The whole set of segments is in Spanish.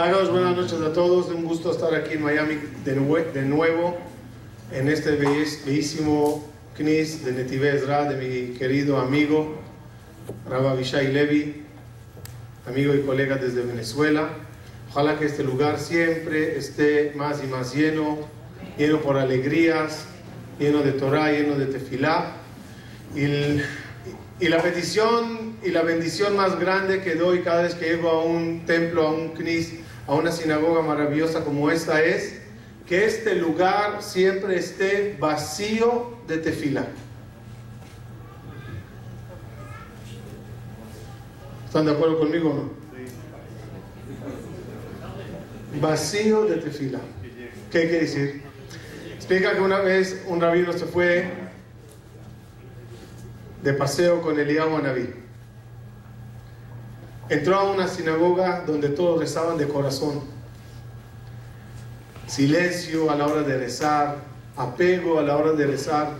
Háganos buenas noches a todos. Un gusto estar aquí en Miami de, de nuevo en este bellísimo CNIS de Netive Ezra de mi querido amigo Rabbi Vishai Levi, amigo y colega desde Venezuela. Ojalá que este lugar siempre esté más y más lleno, lleno por alegrías, lleno de Torah, lleno de tefilá. Y, y, la petición y la bendición más grande que doy cada vez que llego a un templo, a un knis, a una sinagoga maravillosa como esta es que este lugar siempre esté vacío de tefilá. ¿Están de acuerdo conmigo o no? Vacío de tefila. ¿Qué quiere decir? Explica que una vez un rabino se fue de paseo con Eliyahu Anabí. Entró a una sinagoga donde todos rezaban de corazón. Silencio a la hora de rezar, apego a la hora de rezar.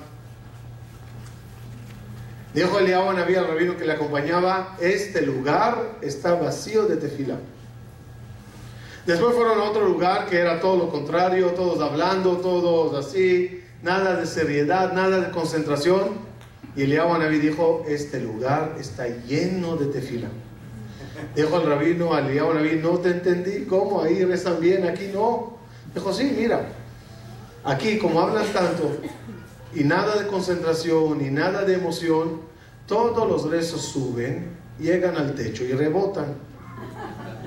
Dijo Eliyahu Anabí al rabino que le acompañaba, este lugar está vacío de tefila. Después fueron a otro lugar que era todo lo contrario, todos hablando, todos así, nada de seriedad, nada de concentración. Y Eliyahu Anabí dijo, este lugar está lleno de tefila. Dijo al rabino, al Eliyahu Anabí, no te entendí, ¿cómo? Ahí rezan bien, aquí no. Dijo, sí, mira, aquí como hablan tanto y nada de concentración y nada de emoción, todos los rezos suben, llegan al techo y rebotan.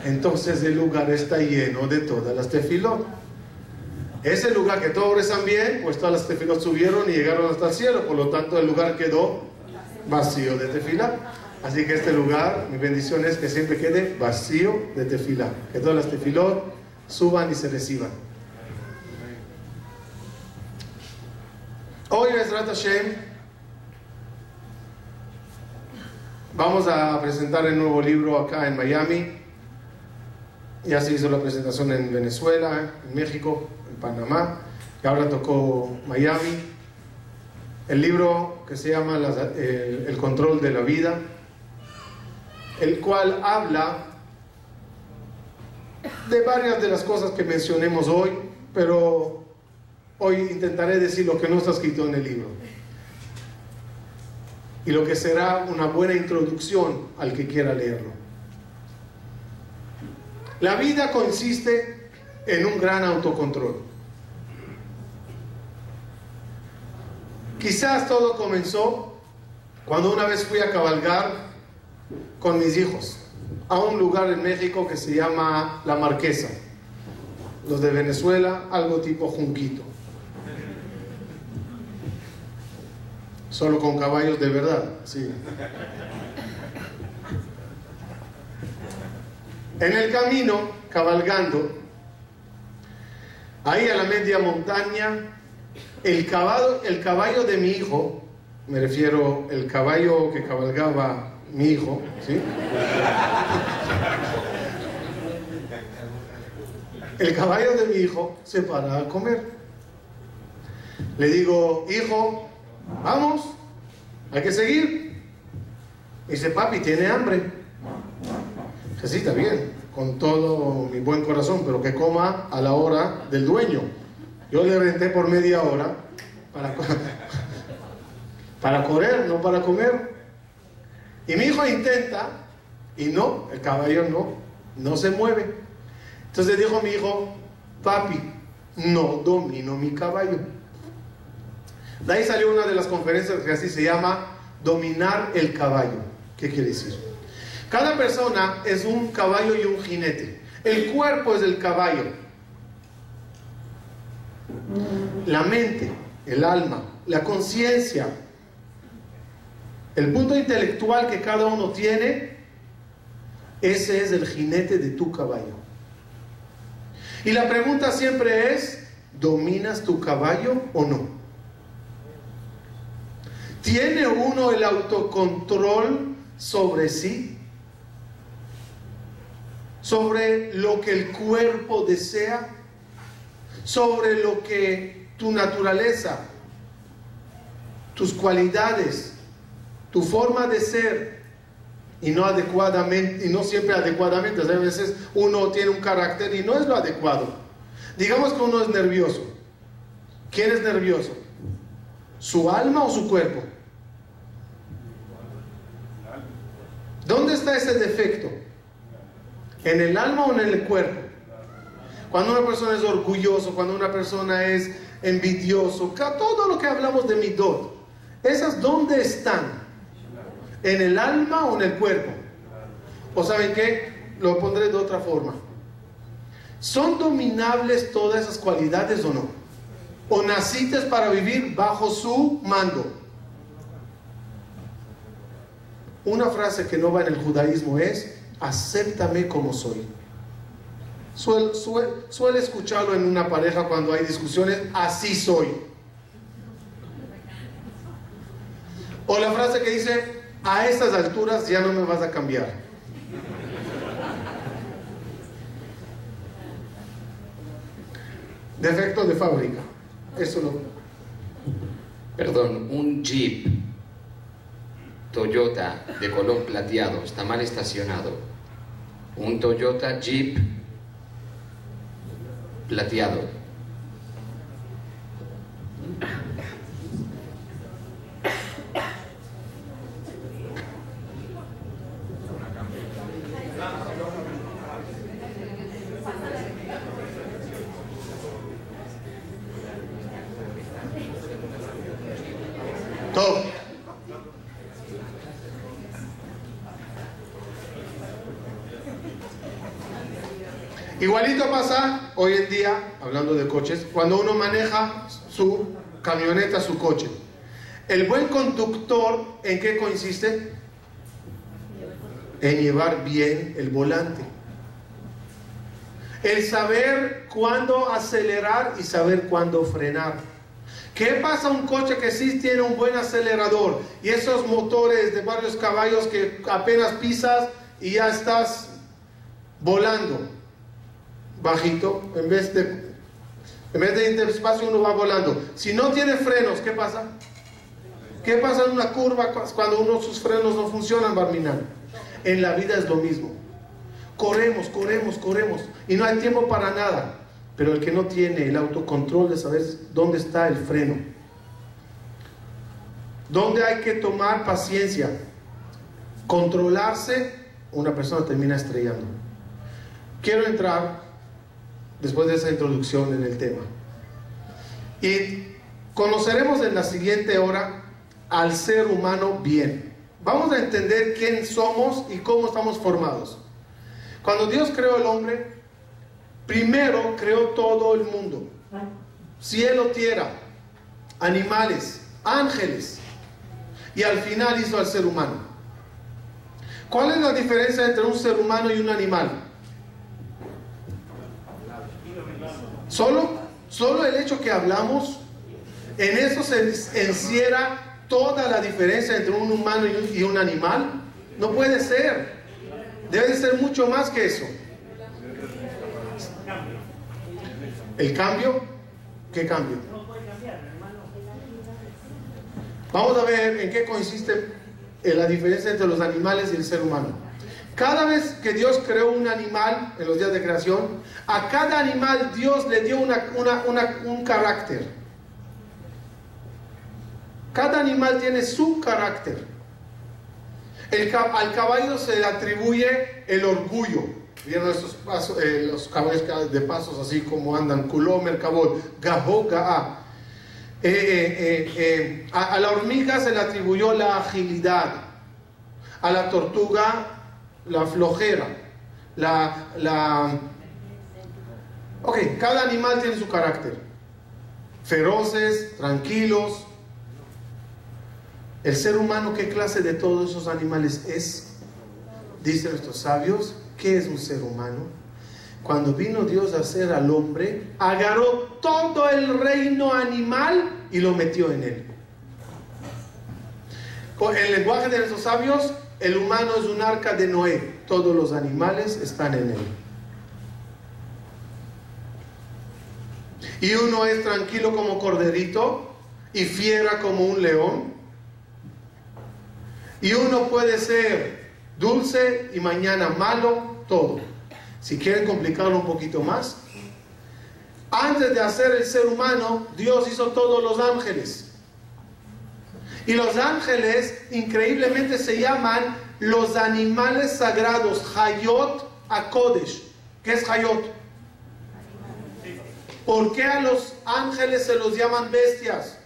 Entonces el lugar está lleno de todas las tefilot. Ese lugar que todos rezan bien, pues todas las tefilot subieron y llegaron hasta el cielo, por lo tanto el lugar quedó vacío de tefilá. Así que este lugar, mi bendición es que siempre quede vacío de tefilá, que todas las tefilot suban y se reciban. Hoy, Bezrat Hashem, vamos a presentar el nuevo libro acá en Miami. Ya se hizo la presentación en Venezuela, en México, en Panamá, y ahora tocó Miami. El libro que se llama el, control de la vida, el cual habla de varias de las cosas que mencionemos hoy, pero hoy intentaré decir lo que no está escrito en el libro. Y lo que será una buena introducción al que quiera leerlo. La vida consiste en un gran autocontrol. Quizás todo comenzó cuando una vez fui a cabalgar con mis hijos a un lugar en México que se llama La Marquesa. Los de Venezuela, algo tipo Junquito. Solo con caballos de verdad, sí. En el camino, cabalgando, ahí a la media montaña, el caballo, el caballo de mi hijo, me refiero el caballo que cabalgaba mi hijo, ¿sí? El caballo de mi hijo se para a comer. Le digo, hijo, vamos, hay que seguir. dice, papi, tiene hambre sí, está bien, con todo mi buen corazón, pero que coma a la hora del dueño. Yo le renté por media hora para correr, no para comer. Y mi hijo intenta, y no, el caballo no, no se mueve. Entonces dijo mi hijo, papi, no domino mi caballo. De ahí salió una de las conferencias que así se llama Dominar el caballo. ¿Qué quiere decir? Cada persona es un caballo y un jinete. El cuerpo es el caballo. La mente, el alma, la conciencia, el punto intelectual que cada uno tiene, ese es el jinete de tu caballo. Y la pregunta siempre es, ¿dominas tu caballo o no? ¿Tiene uno el autocontrol sobre sí? sobre lo que el cuerpo desea, sobre lo que tu naturaleza, tus cualidades, tu forma de ser y no adecuadamente, y no siempre adecuadamente. a veces uno tiene un carácter y no es lo adecuado. Digamos que uno es nervioso. ¿Quién es nervioso? ¿Su alma o su cuerpo? ¿Dónde está ese defecto? ¿En el alma o en el cuerpo? Cuando una persona es orgulloso, cuando una persona es envidioso, todo lo que hablamos de midot, ¿esas dónde están? ¿En el alma o en el cuerpo? ¿O saben qué? Lo pondré de otra forma. ¿Son dominables todas esas cualidades o no? ¿O naciste para vivir bajo su mando? Una frase que no va en el judaísmo es, acéptame como soy. Suele, escucharlo en una pareja cuando hay discusiones, así soy. O la frase que dice, a estas alturas ya no me vas a cambiar. Defecto de fábrica. Eso lo... Perdón, un Jeep Toyota de color plateado está mal estacionado. Un Toyota Jeep plateado Igualito pasa hoy en día, hablando de coches, cuando uno maneja su camioneta, su coche. El buen conductor, ¿en qué consiste? En llevar bien el volante. El saber cuándo acelerar y saber cuándo frenar. ¿Qué pasa un coche que sí tiene un buen acelerador y esos motores de varios caballos que apenas pisas y ya estás volando? bajito, en vez de, en vez de ir uno va volando. Si no tiene frenos, ¿qué pasa? ¿Qué pasa en una curva cuando uno sus frenos no funcionan, Barminal? En la vida es lo mismo. Corremos, corremos, corremos y no hay tiempo para nada. Pero el que no tiene el autocontrol de saber dónde está el freno, dónde hay que tomar paciencia, controlarse, una persona termina estrellando. Quiero entrar después de esa introducción en el tema. Y conoceremos en la siguiente hora al ser humano bien. Vamos a entender quién somos y cómo estamos formados. Cuando Dios creó el hombre, primero creó todo el mundo. Cielo, tierra, animales, ángeles. Y al final hizo al ser humano. ¿Cuál es la diferencia entre un ser humano y un animal? Solo, solo el hecho que hablamos, en eso se encierra toda la diferencia entre un humano y un, animal. No puede ser. Debe ser mucho más que eso. ¿El cambio? ¿Qué cambio? Vamos a ver en qué consiste la diferencia entre los animales y el ser humano. Cada vez que Dios creó un animal en los días de creación, a cada animal Dios le dio un carácter. Cada animal tiene su carácter. al caballo se le atribuye el orgullo. ¿Vieron estos pasos, eh, los caballos de pasos así como andan? Kulom, cabot, gaho, ga'a. Eh, eh, a la hormiga se le atribuyó la agilidad. A la tortuga la flojera, la, la... Ok, cada animal tiene su carácter. Feroces, tranquilos. El ser humano, ¿qué clase de todos esos animales es? Dicen nuestros sabios, ¿qué es un ser humano? Cuando vino Dios a hacer al hombre, agarró todo el reino animal y lo metió en él. Con el lenguaje de nuestros sabios, el humano es un arca de Noé, todos los animales están en él. Y uno es tranquilo como corderito y fiera como un león. Y uno puede ser dulce y mañana malo, todo. Si quieren complicarlo un poquito más, antes de hacer el ser humano, Dios hizo todos los ángeles. Y los ángeles increíblemente se llaman los animales sagrados, Hayot Akodesh. ¿Qué es Hayot? ¿Por qué a los ángeles se los llaman bestias?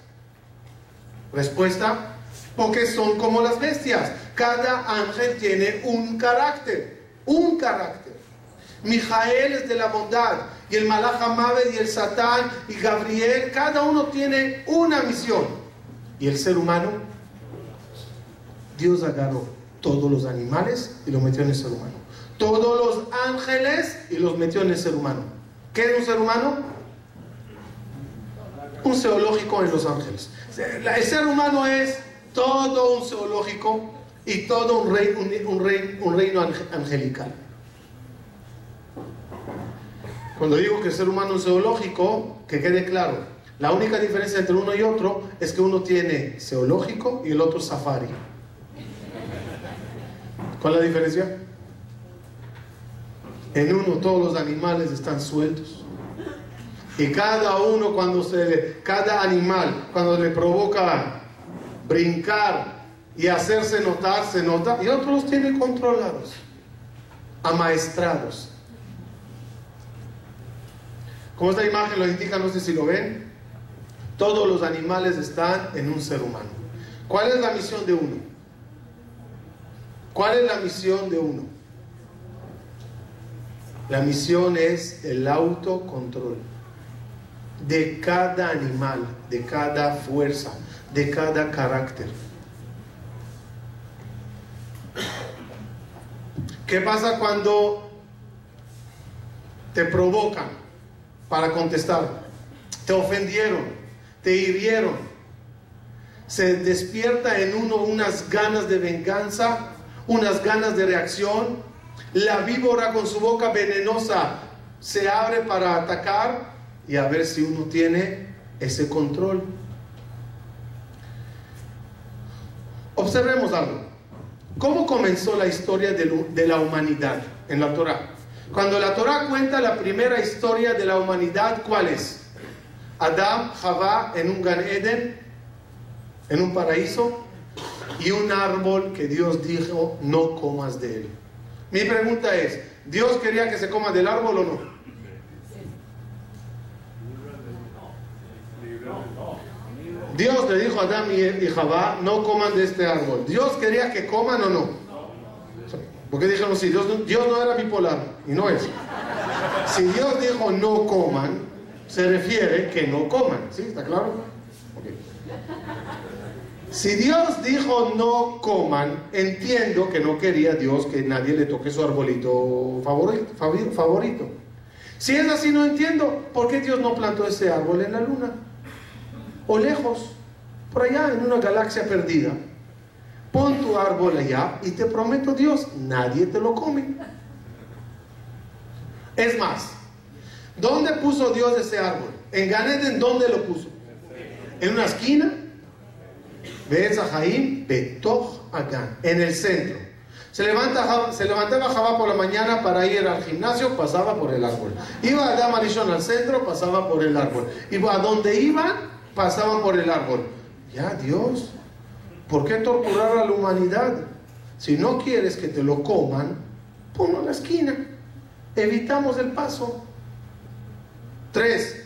Respuesta, porque son como las bestias. Cada ángel tiene un carácter, un carácter. Mijael es de la bondad, y el Malach y el Satán y Gabriel, cada uno tiene una misión. Y el ser humano, Dios agarró todos los animales y los metió en el ser humano. Todos los ángeles y los metió en el ser humano. ¿Qué es un ser humano? Un zoológico en los ángeles. El ser humano es todo un zoológico y todo un, rey, un, rey, un reino angelical. Cuando digo que el ser humano es zoológico, que quede claro, la única diferencia entre uno y otro es que uno tiene zoológico y el otro safari. ¿Cuál es la diferencia? En uno todos los animales están sueltos. Y cada uno cuando se cada animal cuando le provoca brincar y hacerse notar, se nota, y otros los tiene controlados, amaestrados. Como esta imagen lo indica, no sé si lo ven, todos los animales están en un ser humano. ¿Cuál es la misión de uno? ¿Cuál es la misión de uno? La misión es el autocontrol de cada animal, de cada fuerza, de cada carácter. ¿Qué pasa cuando te provocan? para contestar. Te ofendieron, te hirieron. Se despierta en uno unas ganas de venganza, unas ganas de reacción. La víbora con su boca venenosa se abre para atacar y a ver si uno tiene ese control. Observemos algo. ¿Cómo comenzó la historia de la humanidad en la Torah? Cuando la Torah cuenta la primera historia de la humanidad, ¿cuál es? Adán, Javá en un Gan Eden, en un paraíso, y un árbol que Dios dijo, no comas de él. Mi pregunta es, ¿Dios quería que se coma del árbol o no? Dios le dijo a Adán y Javá, no coman de este árbol. ¿Dios quería que coman o no? Porque dijeron, si Dios, Dios no era bipolar, y no es. Si Dios dijo no coman, se refiere que no coman, ¿sí? ¿Está claro? Si Dios dijo no coman, entiendo que no quería Dios que nadie le toque su arbolito favorito. favorito. Si es así, no entiendo por qué Dios no plantó ese árbol en la luna. O lejos, por allá, en una galaxia perdida pon tu árbol allá y te prometo Dios, nadie te lo come. Es más, ¿dónde puso Dios ese árbol? En Ganeden, ¿dónde lo puso? En una esquina. ¿Ves a Jaim? Betoch Agan, en el centro. Se, levanta, se levantaba Jabá por la mañana para ir al gimnasio, pasaba por el árbol. Iba a Damarishon al centro, pasaba por el árbol. Iba a donde iban, pasaban por el árbol. Ya, Dios, ¿Por qué torturar a la humanidad? Si no quieres que te lo coman, ponlo en la esquina. Evitamos el paso. Tres,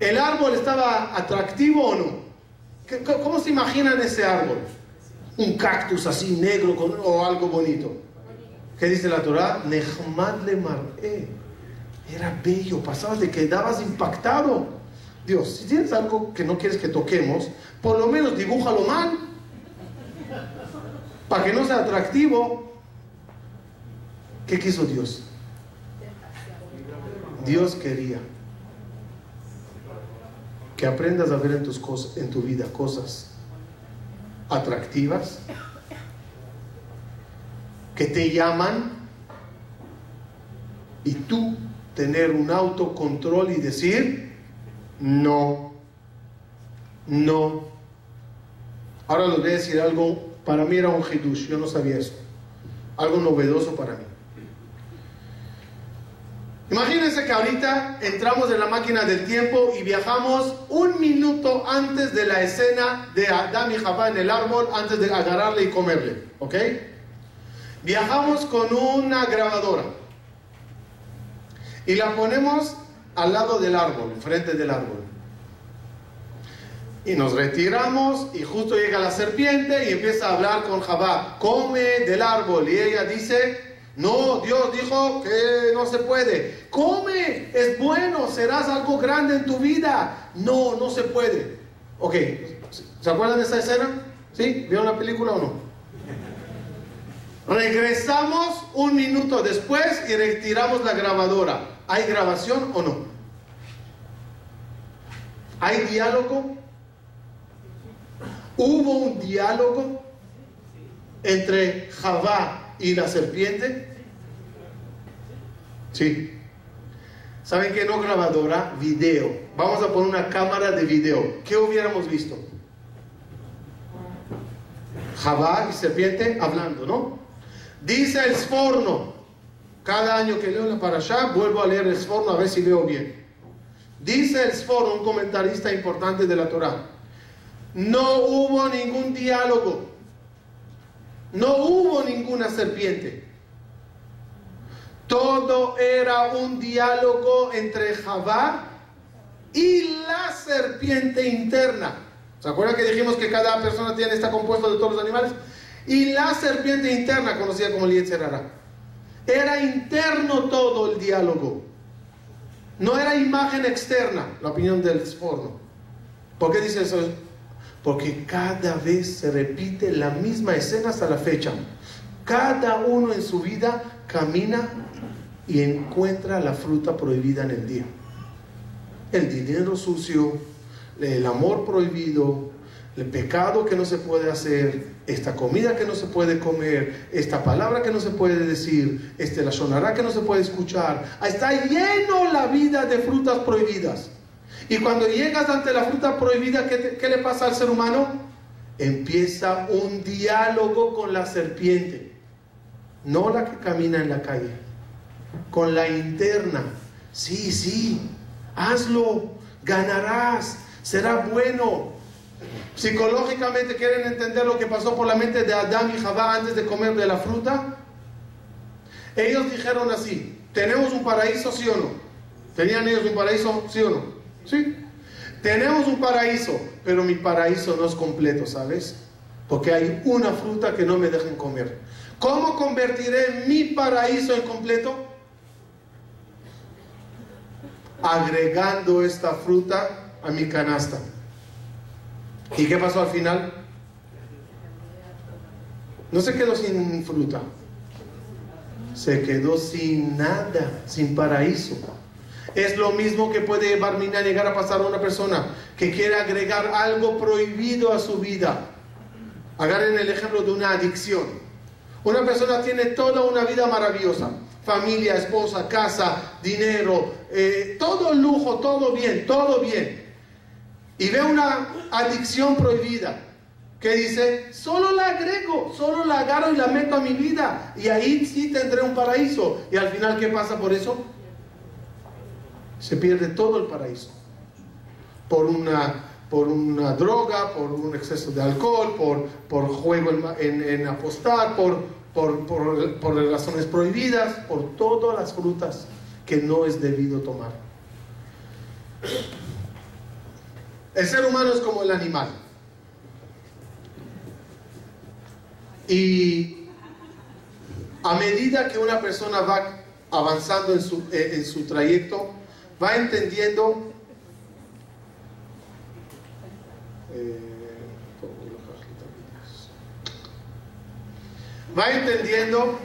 ¿el árbol estaba atractivo o no? ¿Cómo se imaginan ese árbol? Un cactus así negro o algo bonito. ¿Qué dice la Torah? Nehmad le Era bello, pasabas de quedabas impactado. Dios, si tienes algo que no quieres que toquemos, por lo menos dibújalo mal para que no sea atractivo, ¿qué quiso Dios? Dios quería que aprendas a ver en, tus cosas, en tu vida cosas atractivas que te llaman y tú tener un autocontrol y decir no, no. Ahora les voy a decir algo para mí era un hidush, yo no sabía eso. algo novedoso para mí. Imagínense que ahorita entramos en la máquina del tiempo y viajamos un minuto antes de la escena de Adam y Javá en el árbol, antes de agarrarle y comerle, ¿ok? Viajamos con una grabadora y la ponemos al lado del árbol, enfrente del árbol. Y nos retiramos y justo llega la serpiente y empieza a hablar con Javá, come del árbol. Y ella dice, no, Dios dijo que no se puede. Come, es bueno, serás algo grande en tu vida. No, no se puede. Ok, ¿se acuerdan de esa escena? ¿Sí? ¿Vieron la película o no? Regresamos un minuto después y retiramos la grabadora. ¿Hay grabación o no? ¿Hay diálogo? ¿Hubo un diálogo entre Javá y la serpiente? Sí. ¿Saben qué? No grabadora, video. Vamos a poner una cámara de video. ¿Qué hubiéramos visto? Javá y serpiente hablando, ¿no? Dice el Sforno. Cada año que leo la para allá, vuelvo a leer el Sforno a ver si veo bien. Dice el Sforno, un comentarista importante de la Torah. No hubo ningún diálogo. No hubo ninguna serpiente. Todo era un diálogo entre Javá y la serpiente interna. ¿Se acuerdan que dijimos que cada persona está compuesto de todos los animales? Y la serpiente interna, conocida como el Era interno todo el diálogo. No era imagen externa, la opinión del Sforno. ¿Por qué dice eso? Porque cada vez se repite la misma escena hasta la fecha. Cada uno en su vida camina y encuentra la fruta prohibida en el día. El dinero sucio, el amor prohibido, el pecado que no se puede hacer, esta comida que no se puede comer, esta palabra que no se puede decir, este la sonará que no se puede escuchar. Está lleno la vida de frutas prohibidas. Y cuando llegas ante la fruta prohibida, ¿qué, ¿qué, le pasa al ser humano? Empieza un diálogo con la serpiente, no la que camina en la calle, con la interna. Sí, sí, hazlo, ganarás, será bueno, Psicológicamente quieren entender lo que pasó por la mente de Adán y Jabá antes de comer de la fruta. Ellos dijeron así, tenemos un paraíso, sí o no. ¿Tenían ellos un paraíso, sí o no? Sí. Tenemos un paraíso, pero mi paraíso no es completo, ¿sabes? Porque hay una fruta que no me dejan comer. ¿Cómo convertiré mi paraíso en completo? Agregando esta fruta a mi canasta. ¿Y qué pasó al final? No se quedó sin fruta, se quedó sin nada, sin paraíso. Es lo mismo que puede Barmina llegar a pasar a una persona que quiere agregar algo prohibido a su vida. Agarren el ejemplo de una adicción. Una persona tiene toda una vida maravillosa. Familia, esposa, casa, dinero, eh, todo lujo, todo bien, todo bien y ve una adicción prohibida que dice, solo la agrego, solo la agarro y la meto a mi vida y ahí sí tendré un paraíso. Y al final, ¿qué pasa por eso? Se pierde todo el paraíso. Por una, por una droga, por un exceso de alcohol, por, por juego en, apostar, por, por, por, por razones prohibidas, por todas las frutas que no es debido tomar. El ser humano es como el animal. Y a medida que una persona va avanzando en su, eh, en su trayecto, va entendiendo eh, va entendiendo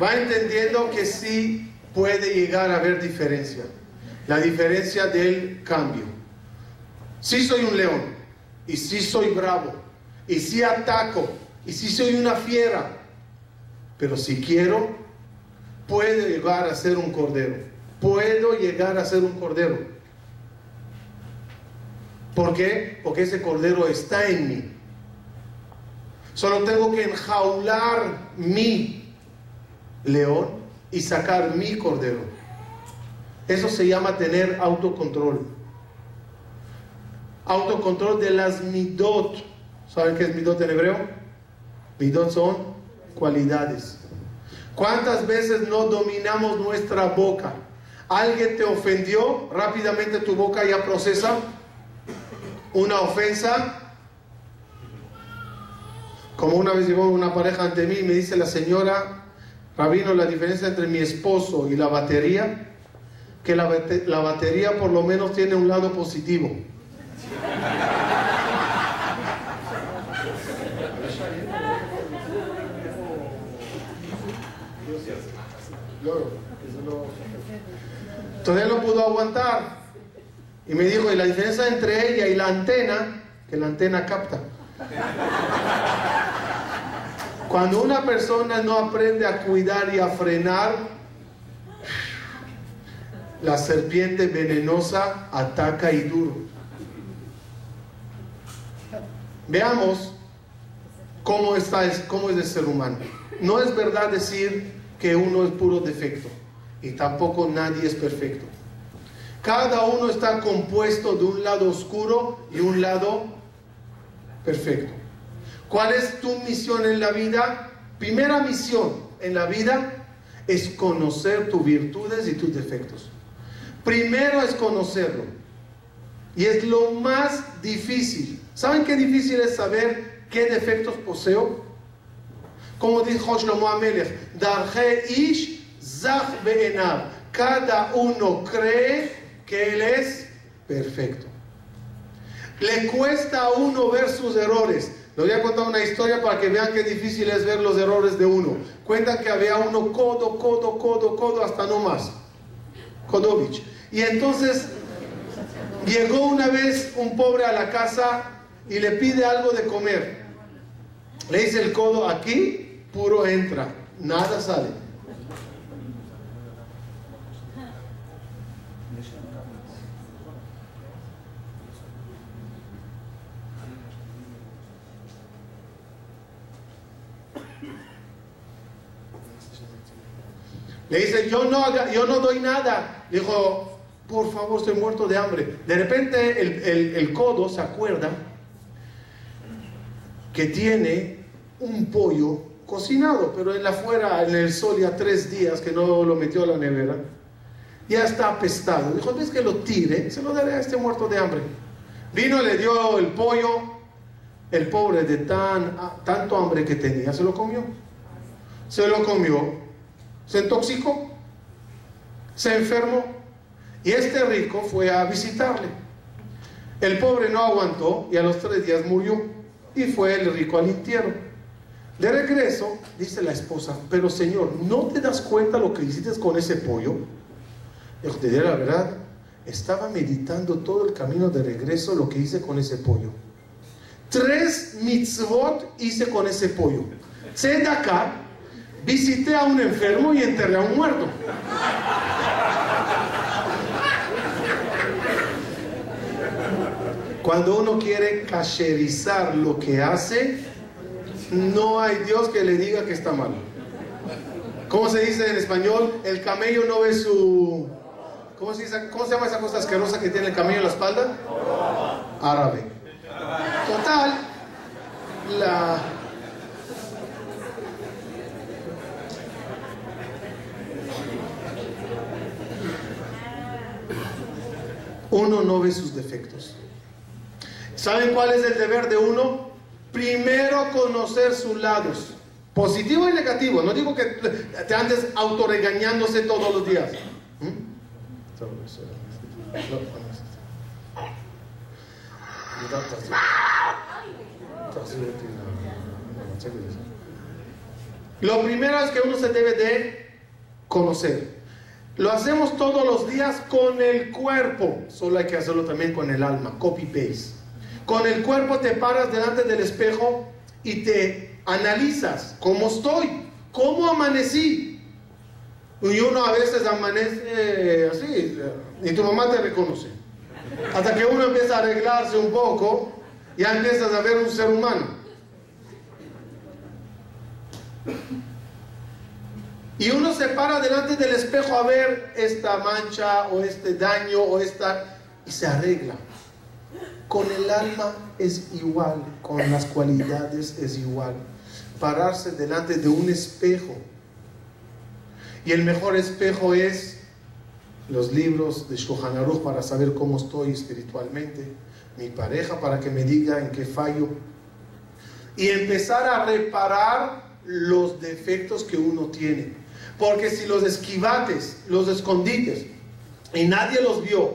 va entendiendo que sí puede llegar a haber diferencia la diferencia del cambio Sí soy un león, y sí soy bravo, y sí ataco, y sí soy una fiera, pero si quiero, puedo llegar a ser un cordero. Puedo llegar a ser un cordero. ¿Por qué? Porque ese cordero está en mí. Solo tengo que enjaular mi león y sacar mi cordero. Eso se llama tener autocontrol. Autocontrol de las midot. ¿Saben qué es midot en hebreo? Midot son cualidades. ¿Cuántas veces no dominamos nuestra boca? Alguien te ofendió, rápidamente tu boca ya procesa una ofensa. Como una vez llegó una pareja ante mí y me dice la señora, Rabino, la diferencia entre mi esposo y la batería, que la, la batería por lo menos tiene un lado positivo. Todavía no pudo aguantar. Y me dijo, y la diferencia entre ella y la antena, que la antena capta. Cuando una persona no aprende a cuidar y a frenar, la serpiente venenosa ataca y duro. Veamos cómo, está, cómo es el ser humano. No es verdad decir que uno es puro defecto y tampoco nadie es perfecto. Cada uno está compuesto de un lado oscuro y un lado perfecto. ¿Cuál es tu misión en la vida? Primera misión en la vida es conocer tus virtudes y tus defectos. Primero es conocerlo. Y es lo más difícil. ¿Saben qué difícil es saber qué defectos poseo? Como dijo Shlomo Amelech, Darje ish zach Cada uno cree que él es perfecto. Le cuesta a uno ver sus errores. Les voy a contar una historia para que vean qué difícil es ver los errores de uno. Cuentan que había uno codo, codo, codo, codo, hasta no más. Kodovich. Y entonces llegó una vez un pobre a la casa y le pide algo de comer. Le dice el codo, aquí puro entra, nada sale. Le dice, yo no, yo no doy nada. Dijo, por favor, estoy muerto de hambre. De repente el, codo se acuerda que tiene un pollo cocinado, pero él afuera en el sol ya tres días que no lo metió a la nevera. Ya está apestado. Dijo, ¿ves que lo tire? Se lo daré a este muerto de hambre. Vino, le dio el pollo. El pobre de tan, tanto hambre que tenía, se lo comió. Se lo comió se intoxicó, se enfermó y este rico fue a visitarle. El pobre no aguantó y a los tres días murió y fue el rico al entierro. De regreso, dice la esposa, pero señor, ¿no te das cuenta lo que hiciste con ese pollo? Dijo, te diré la verdad, estaba meditando todo el camino de regreso lo que hice con ese pollo. Tres mitzvot hice con ese pollo. acá visité a un enfermo y enterré a un muerto. Cuando uno quiere cacherizar lo que hace, no hay Dios que le diga que está mal. ¿Cómo se dice en español? El camello no ve su... ¿Cómo se, ¿Cómo se llama esa cosa asquerosa que tiene el camello en la espalda? Árabe. Total, la, uno no ve sus defectos. ¿Saben cuál es el deber de uno? Primero conocer sus lados, positivo y negativo. No digo que te andes autorregañándose todos los días. ¿Mm? Lo primero es que uno se debe de conocer. Lo hacemos todos los días con el cuerpo, solo hay que hacerlo también con el alma, copy paste. Con el cuerpo te paras delante del espejo y te analizas cómo estoy, cómo amanecí. Y uno a veces amanece así, y tu mamá te reconoce. Hasta que uno empieza a arreglarse un poco, ya empiezas a ver un ser humano. Y uno se para delante del espejo a ver esta mancha o este daño o esta y se arregla. Con el alma es igual, con las cualidades es igual. Pararse delante de un espejo. Y el mejor espejo es los libros de Shulchan para saber cómo estoy espiritualmente, mi pareja para que me diga en qué fallo y empezar a reparar los defectos que uno tiene. Porque si los esquivates, los escondites y nadie los vio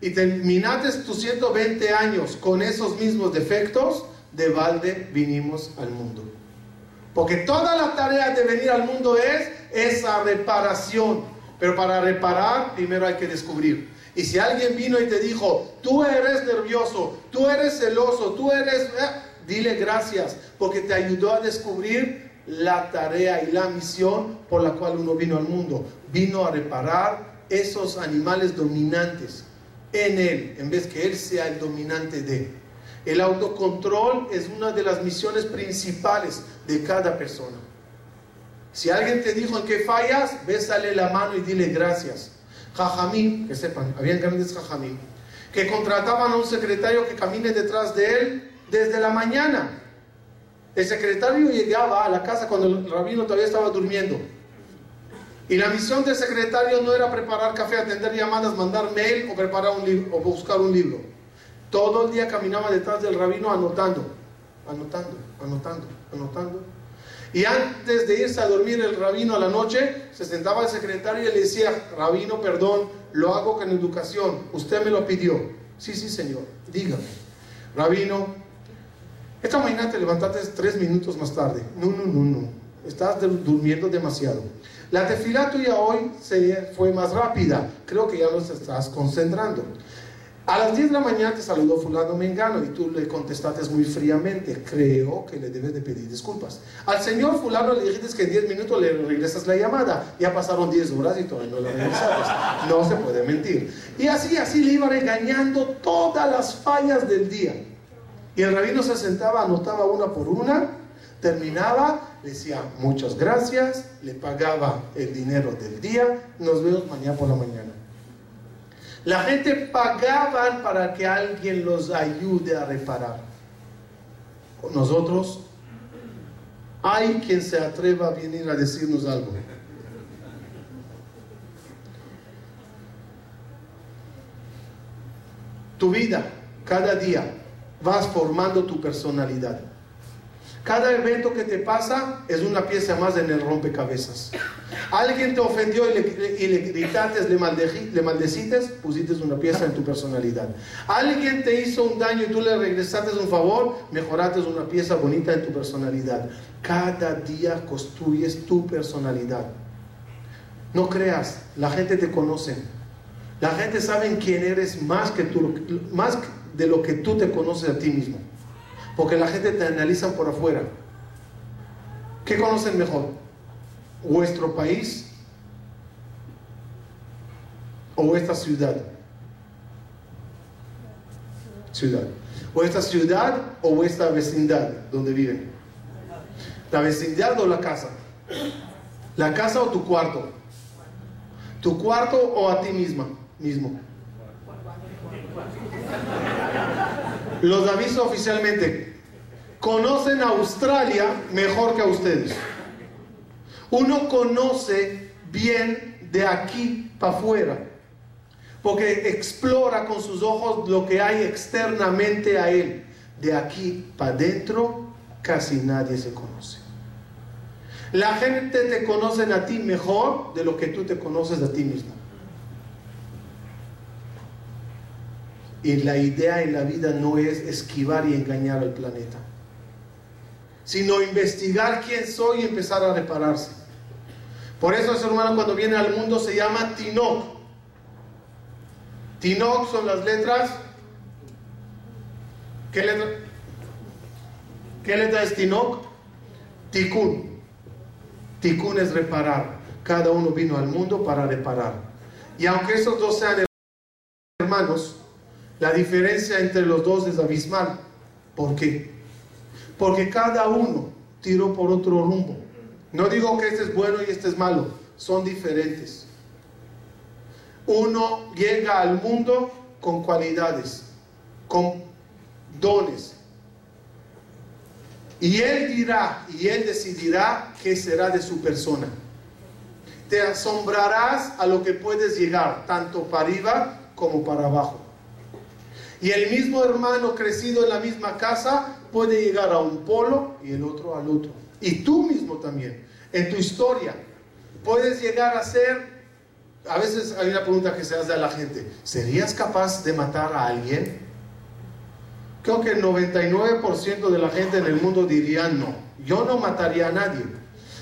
y terminaste tus 120 años con esos mismos defectos, de balde vinimos al mundo. Porque toda la tarea de venir al mundo es esa reparación. Pero para reparar, primero hay que descubrir. Y si alguien vino y te dijo, tú eres nervioso, tú eres celoso, tú eres... Eh", dile gracias, porque te ayudó a descubrir la tarea y la misión por la cual uno vino al mundo. Vino a reparar esos animales dominantes en él, en vez que él sea el dominante de. El autocontrol es una de las misiones principales de cada persona. Si alguien te dijo en qué fallas, bésale la mano y dile gracias. Jajamín, que sepan, habían grandes jajamín, que contrataban a un secretario que camine detrás de él desde la mañana. El secretario llegaba a la casa cuando el rabino todavía estaba durmiendo. Y la misión del secretario no era preparar café, atender llamadas, mandar mail o preparar un libro o buscar un libro. Todo el día caminaba detrás del rabino anotando, anotando, anotando, anotando. Y antes de irse a dormir el rabino a la noche, se sentaba el secretario y le decía, rabino, perdón, lo hago con educación, usted me lo pidió. Sí, sí, señor, dígame. Rabino, esta mañana te levantaste tres minutos más tarde. No, no, no, no. Estás durmiendo demasiado. La tefila tuya hoy se fue más rápida. Creo que ya nos estás concentrando. A las 10 de la mañana te saludó fulano Mengano y tú le contestaste muy fríamente. Creo que le debes de pedir disculpas. Al señor fulano le dijiste que en 10 minutos le regresas la llamada. Ya pasaron 10 horas y todavía no la regresas. No se puede mentir. Y así, así le iba regañando todas las fallas del día. Y el rabino se sentaba, anotaba una por una, terminaba, le decía muchas gracias, le pagaba el dinero del día, nos vemos mañana por la mañana. La gente pagaba para que alguien los ayude a reparar. Nosotros, hay quien se atreva a venir a decirnos algo. Tu vida, cada día, vas formando tu personalidad. Cada evento que te pasa es una pieza más en el rompecabezas. Alguien te ofendió y le, y le gritaste, le, le maldeciste, pusiste una pieza en tu personalidad. Alguien te hizo un daño y tú le regresaste un favor, mejoraste una pieza bonita en tu personalidad. Cada día construyes tu personalidad. No creas, la gente te conoce. La gente sabe quién eres más que tú, más de lo que tú te conoces a ti mismo. Porque la gente te analiza por afuera. ¿Qué conocen mejor? ¿Vuestro país o esta ciudad? Ciudad. ¿O esta ciudad o esta vecindad donde viven? ¿La vecindad o la casa? ¿La casa o tu cuarto? ¿Tu cuarto o a ti misma, mismo? Los aviso oficialmente, conocen a Australia mejor que a ustedes. Uno conoce bien de aquí para afuera, porque explora con sus ojos lo que hay externamente a él. De aquí para adentro casi nadie se conoce. La gente te conoce a ti mejor de lo que tú te conoces a ti mismo. Y la idea en la vida no es esquivar y engañar al planeta, sino investigar quién soy y empezar a repararse. Por eso ese hermano cuando viene al mundo se llama Tinoc. Tinoc son las letras. ¿Qué letra? ¿Qué letra es Tinoc? Tikkun. Tikkun es reparar. Cada uno vino al mundo para reparar. Y aunque esos dos sean hermanos, la diferencia entre los dos es abismal. ¿Por qué? Porque cada uno tiró por otro rumbo. No digo que este es bueno y este es malo, son diferentes. Uno llega al mundo con cualidades, con dones. Y él dirá y él decidirá qué será de su persona. Te asombrarás a lo que puedes llegar, tanto para arriba como para abajo. Y el mismo hermano crecido en la misma casa puede llegar a un polo y el otro al otro. Y tú mismo también, en tu historia, puedes llegar a ser a veces hay una pregunta que se hace a la gente, ¿serías capaz de matar a alguien? Creo que el 99% de la gente en el mundo diría no, yo no mataría a nadie.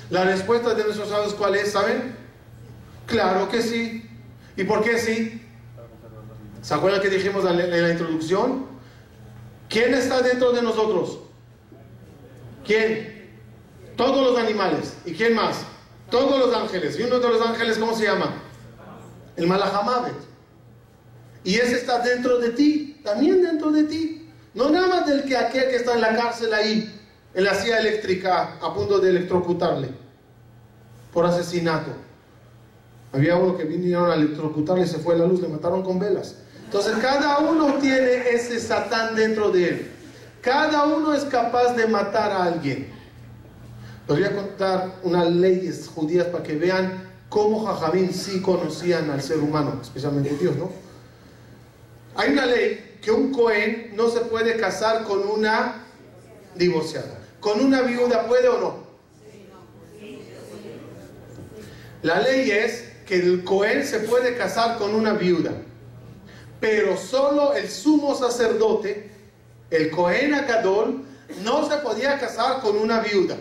La respuesta de nuestros sabios, ¿cuál es? ¿Saben? Claro que sí. ¿Y por qué sí? ¿Se acuerdan que dijimos en la introducción? ¿Quién está dentro de nosotros? ¿Quién? Todos los animales. ¿Y quién más? Todos los ángeles. ¿Y uno de los ángeles cómo se llama? el Malahamavet. Y ese está dentro de ti, también dentro de ti. No nada más del que aquel que está en la cárcel ahí, en la silla eléctrica, a punto de electrocutarle por asesinato. Había uno que vinieron a electrocutarle se fue la luz, le mataron con velas. Entonces cada uno tiene ese satán dentro de él. Cada uno es capaz de matar a alguien. Les voy a contar unas leyes judías para que vean cómo Jajamín sí conocían al ser humano, especialmente Dios, ¿no? Hay una ley que un Cohen no se puede casar con una divorciada. ¿Con una viuda puede o no? La ley es que el Cohen se puede casar con una viuda, pero solo el sumo sacerdote, el Cohen Akadol, no se podía casar con una viuda.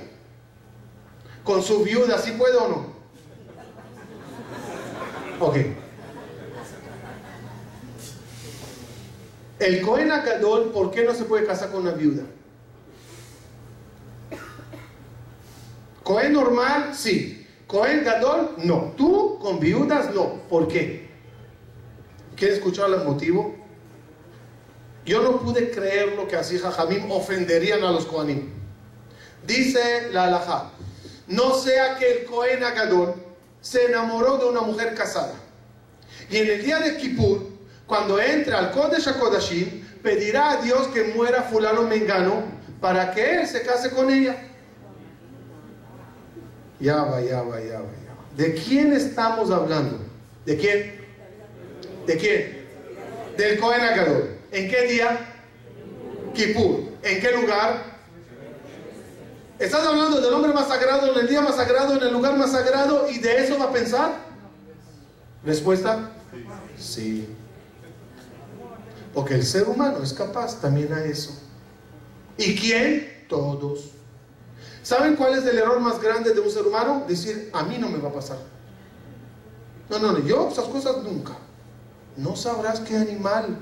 Con su viuda, ¿sí puede o no? Ok. El Cohen Akadol, ¿por qué no se puede casar con una viuda? Cohen normal, sí. Cohen Gadol, no. Tú con viudas, no. ¿Por qué? ¿Quieres escuchar el motivo? Yo no pude creer lo que así Jajamim ofenderían a los Kohanim. Dice la alajá, no sea que el Cohen Agadol se enamoró de una mujer casada. Y en el día de Kippur, cuando entre al Kodesh HaKodashim, pedirá a Dios que muera fulano mengano para que él se case con ella. Ya va, ya va, ya va, ya va. ¿De quién estamos hablando? ¿De quién? ¿De quién? Del Kohen Agadol. ¿En qué día? Kippur. ¿En qué lugar? Estás hablando del hombre más sagrado, en el día más sagrado, en el lugar más sagrado, y de eso va a pensar. ¿Respuesta? Sí. Porque el ser humano es capaz también a eso. ¿Y quién? Todos. ¿Saben cuál es el error más grande de un ser humano? Decir, a mí no me va a pasar. No, no, no, yo esas cosas nunca. No sabrás qué animal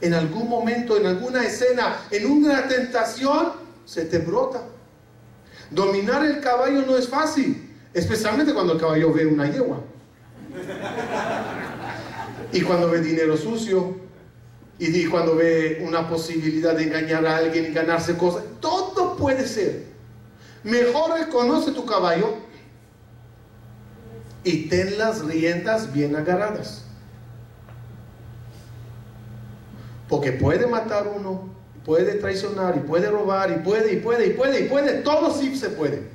en algún momento, en alguna escena, en una tentación, se te brota. Dominar el caballo no es fácil, especialmente cuando el caballo ve una yegua. Y cuando ve dinero sucio, y cuando ve una posibilidad de engañar a alguien y ganarse cosas, todo puede ser. Mejor reconoce tu caballo y ten las riendas bien agarradas. Porque puede matar uno, puede traicionar y puede robar y puede y puede y puede y puede, todo sí se puede.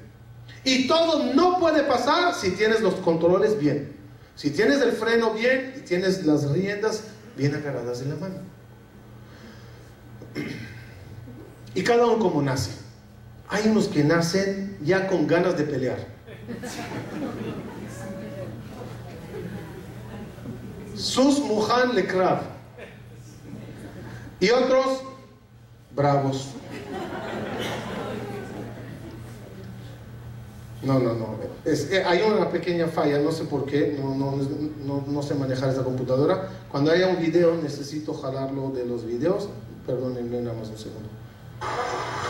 Y todo no puede pasar si tienes los controles bien. Si tienes el freno bien y tienes las riendas bien agarradas en la mano. Y cada uno como nace. Hay unos que nacen ya con ganas de pelear. Sus Muhan Lekrav. Y otros bravos. No, no, no. Es, hay una pequeña falla, no sé por qué, no, no, no, no, sé manejar esa computadora. Cuando haya un video necesito jalarlo de los videos. Perdónenme nada más un segundo.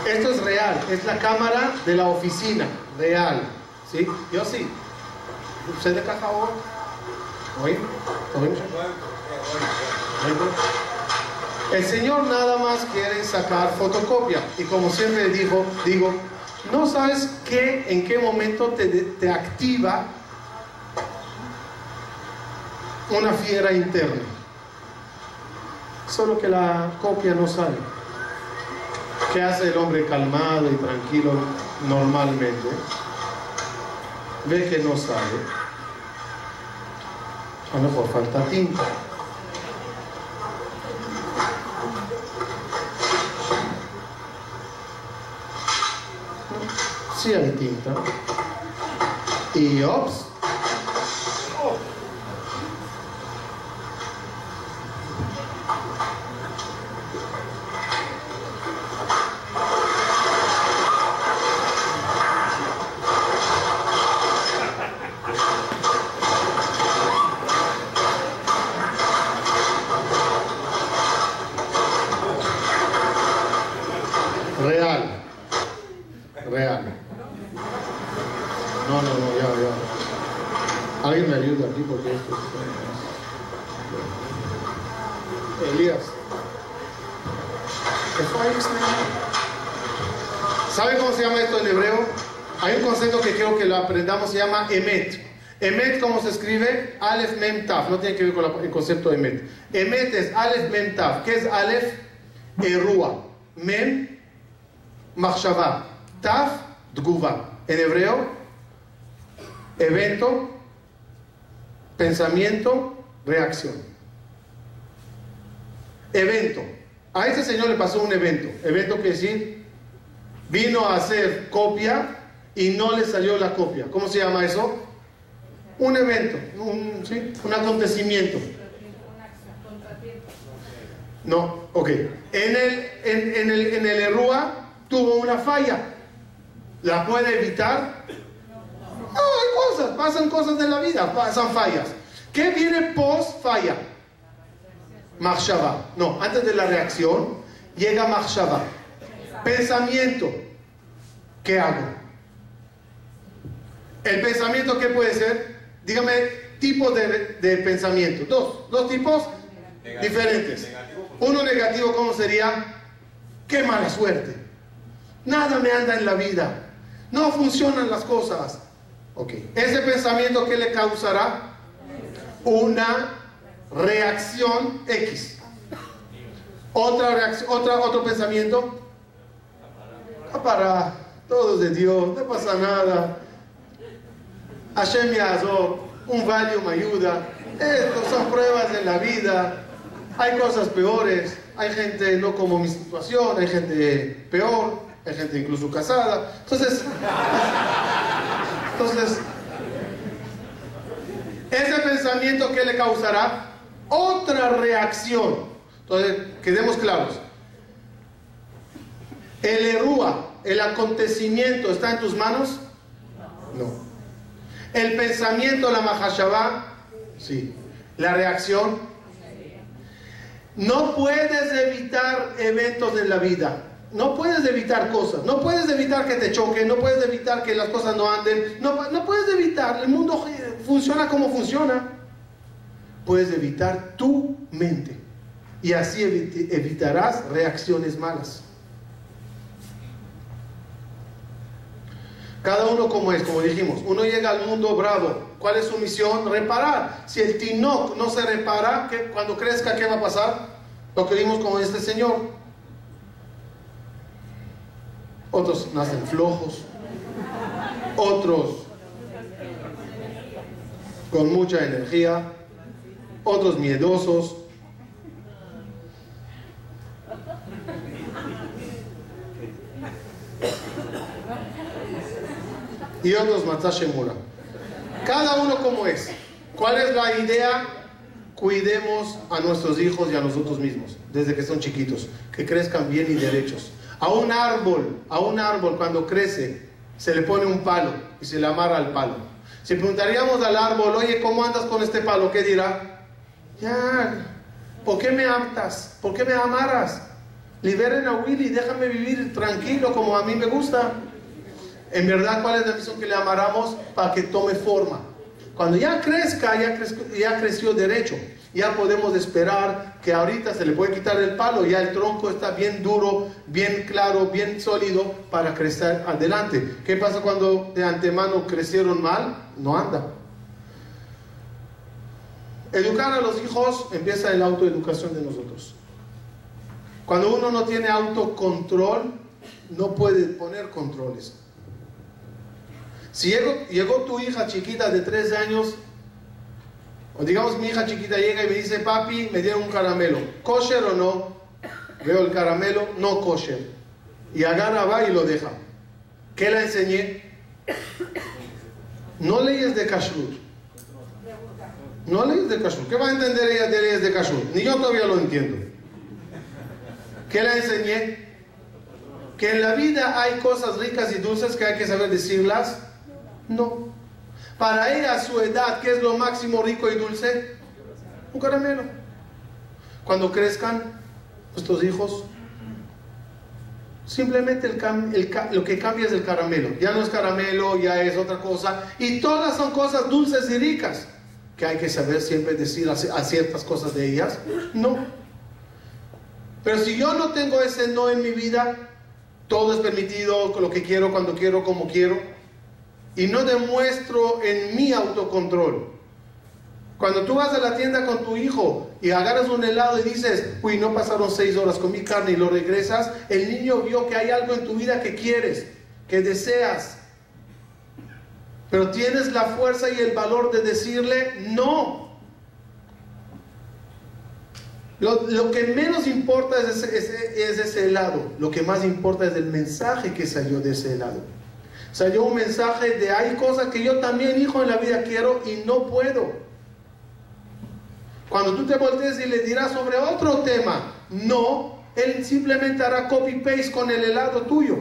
Esto es real, es la cámara de la oficina, real. ¿Sí? Yo sí. ¿Usted de caja ahora? ¿Oí? El Señor nada más quiere sacar fotocopia. Y como siempre digo, digo, no sabes qué, en qué momento te, te activa una fiera interna. Solo que la copia no sale. ¿Qué hace el hombre calmado y tranquilo normalmente? Ve que no sale. A mejor falta tinta. Sí hay tinta. Y ops. Aquí porque esto es... Elías. ¿Qué fue ahí, señor? ¿Sabe cómo se llama esto en hebreo? Hay un concepto que quiero que lo aprendamos, se llama emet. Emet, ¿cómo se escribe? Aleph Mem Taf. No tiene que ver con el concepto de emet. Emet es Aleph Mem Taf. ¿Qué es Aleph? Erua. Mem, Machshava. Taf, Dguva. En hebreo, evento, pensamiento, reacción. Evento. A este señor le pasó un evento. Evento quiere decir, vino a hacer copia y no le salió la copia. ¿Cómo se llama eso? Un evento, un, ¿sí? un acontecimiento. No, ok. En el, en, en el, en el Errua tuvo una falla. ¿La puede evitar? No, hay cosas, pasan cosas de la vida, pasan fallas. ¿Qué viene post falla? Machshava. No, antes de la reacción llega Machshava. Pensamiento. ¿Qué hago? El pensamiento, ¿qué puede ser? Dígame tipos de, de pensamiento. Dos, dos tipos diferentes. Uno negativo, ¿cómo sería? Qué mala suerte. Nada me anda en la vida. No funcionan las cosas. Ok. Ese pensamiento, ¿qué le causará? Una reacción X. Otra reacción, otro pensamiento. Para todo es de Dios, no pasa nada. Hashem Yazor, un value me ayuda. Estos son pruebas de la vida. Hay cosas peores. Hay gente no como mi situación, hay gente peor, hay gente incluso casada. Entonces, entonces, ese pensamiento que le causará otra reacción. Entonces, quedemos claros. El erúa, el acontecimiento, ¿está en tus manos? No. El pensamiento, la mahashabá, sí. La reacción, no puedes evitar eventos en la vida. No puedes evitar cosas. No puedes evitar que te choquen. No puedes evitar que las cosas no anden. No, puedes evitar. El mundo funciona como funciona. Puedes evitar tu mente. Y así evi- evitarás reacciones malas. Cada uno como es, como dijimos. Uno llega al mundo bravo. ¿Cuál es su misión? Reparar. Si el tinoc no se repara, ¿qué- cuando crezca, ¿qué va a pasar? Lo que vimos con este señor. Otros nacen flojos. Otros con mucha energía. Otros miedosos. y otros Matzashemura. Cada uno como es. ¿Cuál es la idea? Cuidemos a nuestros hijos y a nosotros mismos desde que son chiquitos, que crezcan bien y derechos. A un árbol, a un árbol cuando crece, se le pone un palo y se le amarra al palo. Si preguntaríamos al árbol, oye, ¿cómo andas con este palo? ¿Qué dirá? Ya, ¿por qué me amas? ¿Por qué me amarras? Liberen a Willy, déjame vivir tranquilo como a mí me gusta. En verdad, ¿cuál es la misión que le amaramos? Para que tome forma. Cuando ya crezca, ya, ya creció derecho. Ya podemos esperar que ahorita se le puede quitar el palo, ya el tronco está bien duro, bien claro, bien sólido para crecer adelante. ¿Qué pasa cuando de antemano crecieron mal? No anda. Educar a los hijos empieza en la autoeducación de nosotros. Cuando uno no tiene autocontrol, no puede poner controles. Si llegó, tu hija chiquita de tres años, o digamos mi hija chiquita llega y me dice, papi, me dieron un caramelo, kosher o no, veo el caramelo, no kosher. Y agarra, va y lo deja. ¿Qué le enseñé? No leyes de kashrut. No leyes de kashrut. ¿Qué va a entender ella de leyes de kashrut? Ni yo todavía lo entiendo. ¿Qué le enseñé? Que en la vida hay cosas ricas y dulces que hay que saber decirlas no. Para ella a su edad, ¿qué es lo máximo rico y dulce? Un caramelo. Cuando crezcan nuestros hijos, simplemente lo que cambia es el caramelo. Ya no es caramelo, ya es otra cosa. Y todas son cosas dulces y ricas. Que hay que saber siempre decir a ciertas cosas de ellas. No. Pero si yo no tengo ese no en mi vida, todo es permitido, lo que quiero, cuando quiero, como quiero y no demuestro en mi autocontrol. Cuando tú vas a la tienda con tu hijo y agarras un helado y dices, uy, no pasaron seis horas con mi carne y lo regresas, el niño vio que hay algo en tu vida que quieres, que deseas. Pero tienes la fuerza y el valor de decirle no. Lo, que menos importa es es ese helado. Lo que más importa es el mensaje que salió de ese helado. Salió un mensaje de hay cosas que yo también, hijo, en la vida quiero y no puedo. Cuando tú te voltees y le dirás sobre otro tema, no, él simplemente hará copy-paste con el helado tuyo.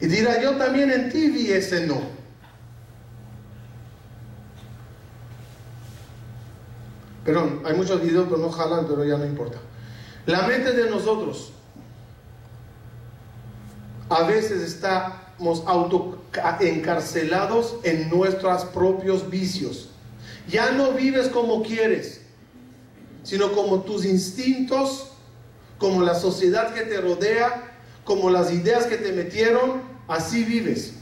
Y dirá, yo también en ti vi ese no. Perdón, hay muchos videos, pero no jalan, pero ya no importa. La mente de nosotros a veces está auto encarcelados en nuestros propios vicios. Ya no vives como quieres, sino como tus instintos, como la sociedad que te rodea, como las ideas que te metieron, así vives.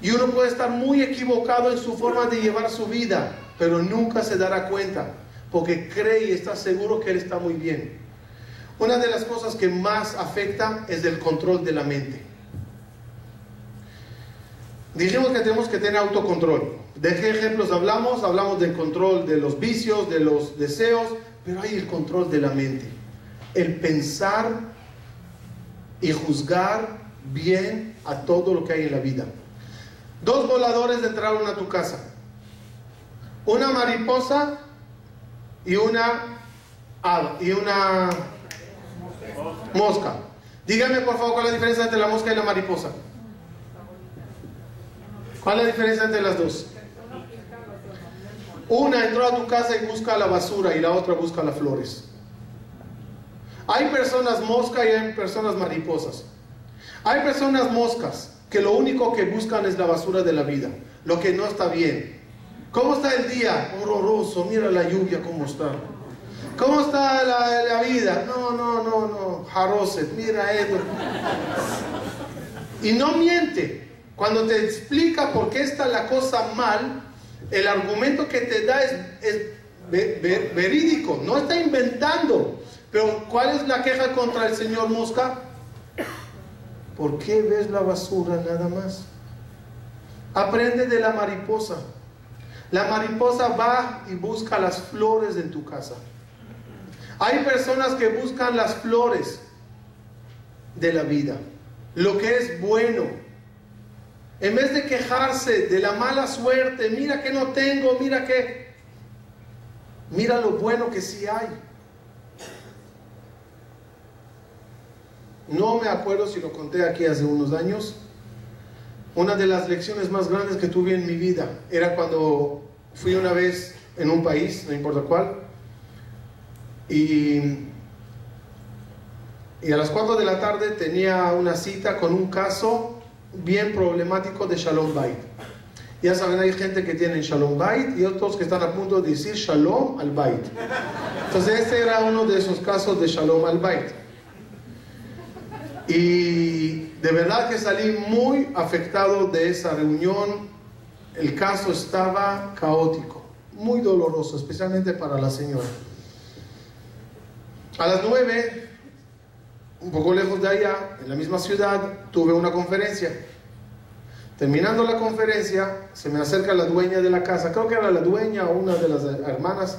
Y uno puede estar muy equivocado en su forma de llevar su vida, pero nunca se dará cuenta, porque cree y está seguro que él está muy bien. Una de las cosas que más afecta es el control de la mente. Dijimos que tenemos que tener autocontrol. ¿De qué ejemplos hablamos? Hablamos del control de los vicios, de los deseos, pero hay el control de la mente. El pensar y juzgar bien a todo lo que hay en la vida. Dos voladores entraron a tu casa. Una mariposa y una y una Mosca. Dígame por favor cuál es la diferencia entre la mosca y la mariposa. ¿Cuál es la diferencia entre las dos? Una entró a tu casa y busca la basura y la otra busca las flores. Hay personas mosca y hay personas mariposas. Hay personas moscas que lo único que buscan es la basura de la vida, lo que no está bien. ¿Cómo está el día? Horroroso, mira la lluvia cómo está. ¿Cómo está la, vida? No, no, no, no. Jaroset, mira esto. Y no miente. Cuando te explica por qué está la cosa mal, el argumento que te da es, verídico, no está inventando. Pero ¿cuál es la queja contra el señor Mosca? ¿Por qué ves la basura nada más? Aprende de la mariposa. La mariposa va y busca las flores en tu casa. Hay personas que buscan las flores de la vida, lo que es bueno. En vez de quejarse de la mala suerte, mira que no tengo, mira que... Mira lo bueno que sí hay. No me acuerdo si lo conté aquí hace unos años. Una de las lecciones más grandes que tuve en mi vida era cuando fui una vez en un país, no importa cuál, y, a las 4 de la tarde tenía una cita con un caso bien problemático de Shalom Bait. Ya saben, hay gente que tiene Shalom Bait y otros que están a punto de decir Shalom al Bait. Entonces este era uno de esos casos de Shalom al Bait. Y de verdad que salí muy afectado de esa reunión. El caso estaba caótico, muy doloroso, especialmente para la señora. A las nueve, un poco lejos de allá, en la misma ciudad, tuve una conferencia. Terminando la conferencia, se me acerca la dueña de la casa, creo que era la dueña o una de las hermanas,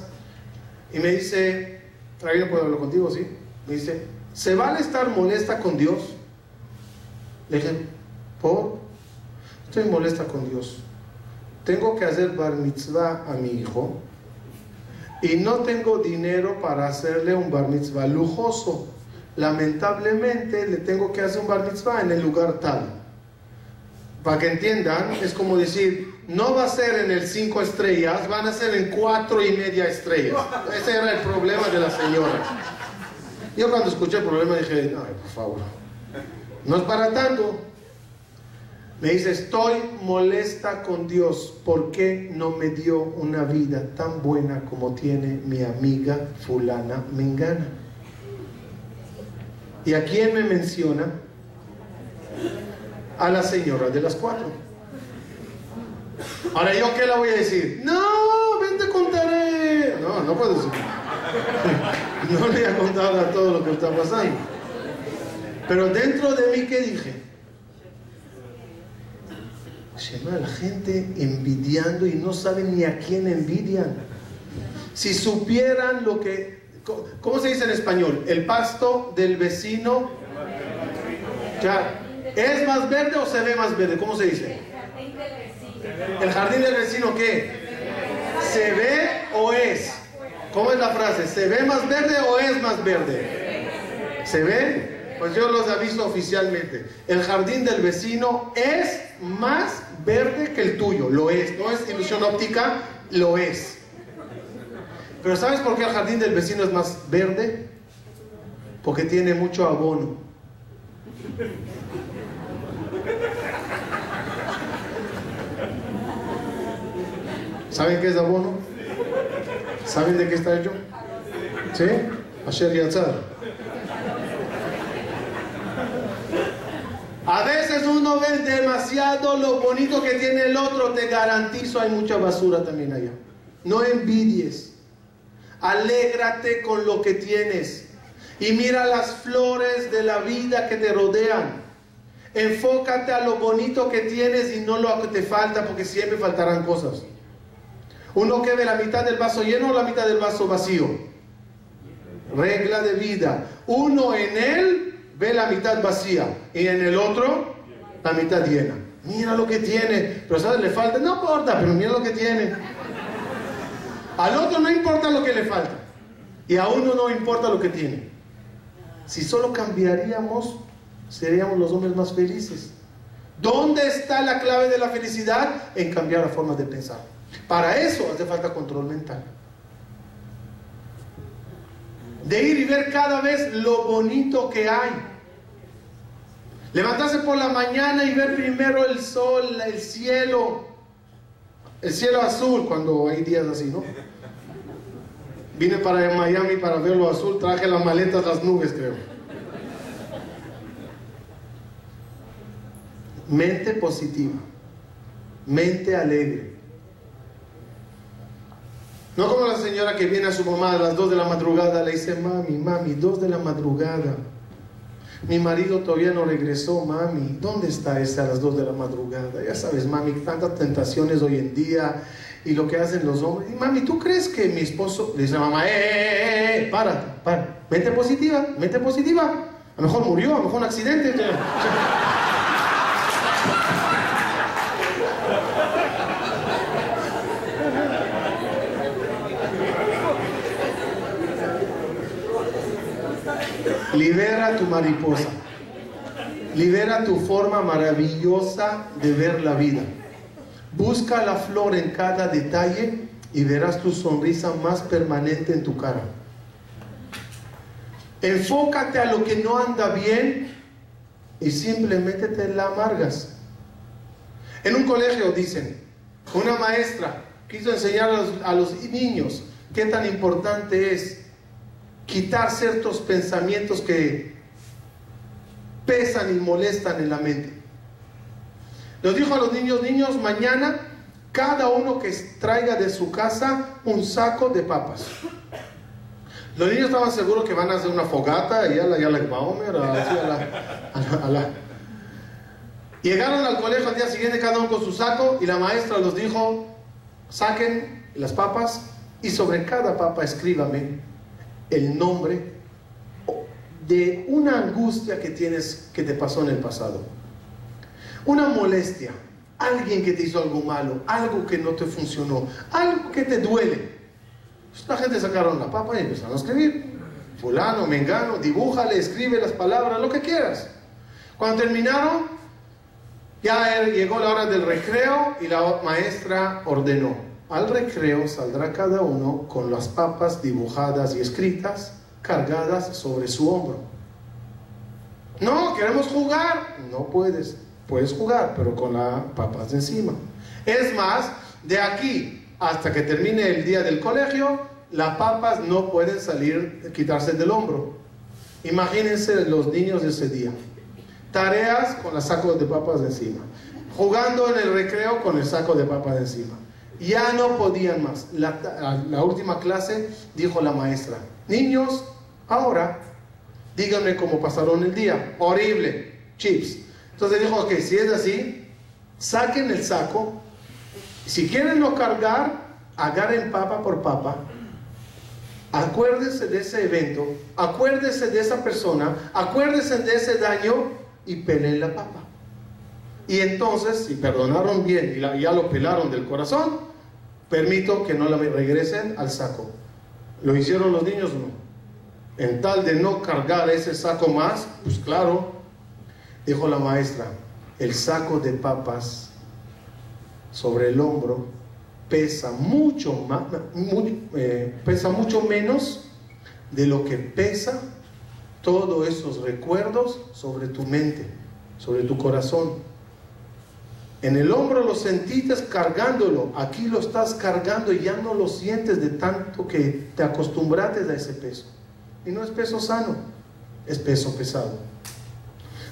y me dice, ¿alguien puedo hablar contigo? Sí. Me dice, ¿se vale estar molesta con Dios? Le dije, ¿por? Estoy molesta con Dios. Tengo que hacer bar mitzvah a mi hijo y no tengo dinero para hacerle un bar mitzvah lujoso. Lamentablemente le tengo que hacer un bar mitzvah en el lugar tal. Para que entiendan, es como decir, no va a ser en el cinco estrellas, van a ser en cuatro y media estrellas. Ese era el problema de la señora. Yo cuando escuché el problema dije, ay, por favor, no es para tanto. Me dice, estoy molesta con Dios. ¿Por qué no me dio una vida tan buena como tiene mi amiga fulana Mengana? ¿Y a quién me menciona? A la señora de las cuatro. Ahora, ¿yo qué le voy a decir? No, ven te contaré. No, no puedo decir. No le voy a contar a todo lo que está pasando. Pero dentro de mí, ¿qué dije? La gente envidiando y no saben ni a quién envidian. Si supieran lo que... ¿Cómo se dice en español? El pasto del vecino... Ya, ¿Es más verde o se ve más verde? ¿Cómo se dice? ¿El jardín del vecino qué? ¿Se ve o es? ¿Cómo es la frase? ¿Se ve más verde o es más verde? ¿Se ve? Pues yo los aviso oficialmente. El jardín del vecino es más verde que el tuyo. Lo es. No es ilusión óptica, lo es. Pero ¿sabes por qué el jardín del vecino es más verde? Porque tiene mucho abono. ¿Saben qué es abono? ¿Saben de qué está hecho? ¿Sí? Asher Yatzar. A veces uno ve demasiado lo bonito que tiene el otro, te garantizo hay mucha basura también allá. No envidies. Alégrate con lo que tienes. Y mira las flores de la vida que te rodean. Enfócate a lo bonito que tienes y no lo que te falta, porque siempre faltarán cosas. Uno que ve la mitad del vaso lleno o la mitad del vaso vacío. Regla de vida. Uno en él ve la mitad vacía y en el otro la mitad llena. Mira lo que tiene. Pero ¿sabes? Le falta. No importa, pero mira lo que tiene. Al otro no importa lo que le falta. Y a uno no importa lo que tiene. Si solo cambiaríamos, seríamos los hombres más felices. ¿Dónde está la clave de la felicidad? En cambiar la forma de pensar. Para eso hace falta control mental. De ir y ver cada vez lo bonito que hay. Levantarse por la mañana y ver primero el sol, el cielo, el cielo azul cuando hay días así, ¿no? Vine para Miami para verlo azul, traje las maletas, las nubes, creo. Mente positiva, mente alegre. No como la señora que viene a su mamá a las 2 de la madrugada, le dice, mami, mami, 2 de la madrugada. Mi marido todavía no regresó, mami. ¿Dónde está ese a las 2 de la madrugada? Ya sabes, mami, tantas tentaciones hoy en día y lo que hacen los hombres. Y, mami, ¿tú crees que mi esposo... Le dice mamá, eh, eh, eh, eh, para, para. Mente positiva, mente positiva. A lo mejor murió, a lo mejor un accidente. Libera tu mariposa. Libera tu forma maravillosa de ver la vida. Busca la flor en cada detalle y verás tu sonrisa más permanente en tu cara. Enfócate a lo que no anda bien y simplemente te la amargas. En un colegio dicen, Una maestra quiso enseñar a los, niños qué tan importante es quitar ciertos pensamientos que pesan y molestan en la mente. Nos dijo a los niños, niños, mañana cada uno que traiga de su casa un saco de papas. Los niños estaban seguros que van a hacer una fogata y a la, y a la, a Llegaron al colegio al día siguiente cada uno con su saco y la maestra los dijo, saquen las papas y sobre cada papa escríbame el nombre de una angustia que tienes que te pasó en el pasado. Una molestia, alguien que te hizo algo malo, algo que no te funcionó, algo que te duele. Pues la gente sacaron la papa y empezaron a escribir. Fulano, mengano, dibújale, escribe las palabras, lo que quieras. Cuando terminaron, ya llegó la hora del recreo y la maestra ordenó. Al recreo saldrá cada uno con las papas dibujadas y escritas cargadas sobre su hombro. No, queremos jugar. No puedes. Puedes jugar, pero con las papas encima. Es más, de aquí hasta que termine el día del colegio, las papas no pueden salir, quitarse del hombro. Imagínense los niños de ese día. Tareas con los sacos de papas encima. Jugando en el recreo con el saco de papas encima. Ya no podían más. La, última clase dijo la maestra, niños, ahora díganme cómo pasaron el día. Horrible. Chips. Entonces dijo, ok, si es así, saquen el saco. Si quieren no cargar, agarren papa por papa Acuérdense de ese evento, acuérdense de esa persona, acuérdense de ese daño y peleen la papa. Y entonces, si perdonaron bien y ya lo pelaron del corazón, permito que no la regresen al saco. ¿Lo hicieron los niños? No. En tal de no cargar ese saco más, pues claro, dijo la maestra, el saco de papas sobre el hombro pesa mucho, más, eh, pesa mucho menos de lo que pesa todos esos recuerdos sobre tu mente, sobre tu corazón. En el hombro lo sentiste cargándolo, aquí lo estás cargando y ya no lo sientes de tanto que te acostumbraste a ese peso. Y no es peso sano, es peso pesado.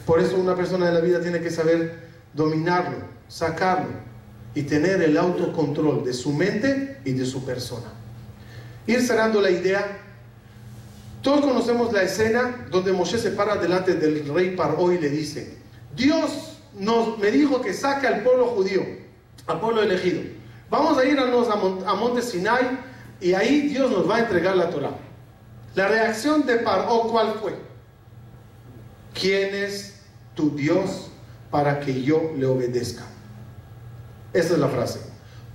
Por eso una persona de la vida tiene que saber dominarlo, sacarlo, y tener el autocontrol de su mente y de su persona. Ir cerrando la idea, todos conocemos la escena donde Moshe se para delante del rey Paró y le dice, Dios nos, me dijo que saque al pueblo judío, al pueblo elegido. Vamos a irnos a, a Monte Sinai y ahí Dios nos va a entregar la Torah. La reacción de Paró, ¿cuál fue? ¿Quién es tu Dios para que yo le obedezca? Esa es la frase.